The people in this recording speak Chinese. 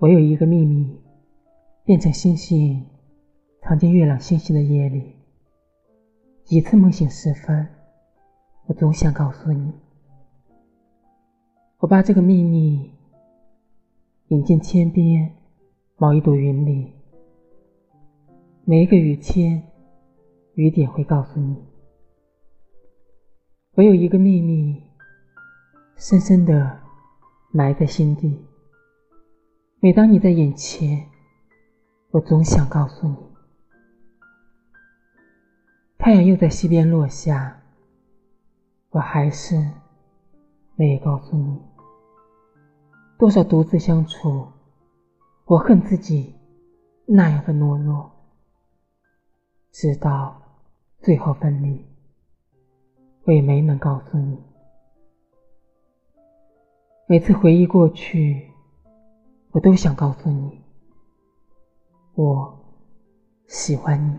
我有一个秘密，变成星星，藏进月朗星稀的夜里。几次梦醒时分，我总想告诉你，我把这个秘密引进天边某一朵云里。每一个雨天，雨点会告诉你，我有一个秘密，深深的埋在心底。每当你在眼前，我总想告诉你，太阳又在西边落下，我还是没有告诉你。多少独自相处，我恨自己那样的懦弱，直到最后分离，我也没能告诉你。每次回忆过去。我都想告诉你，我喜欢你。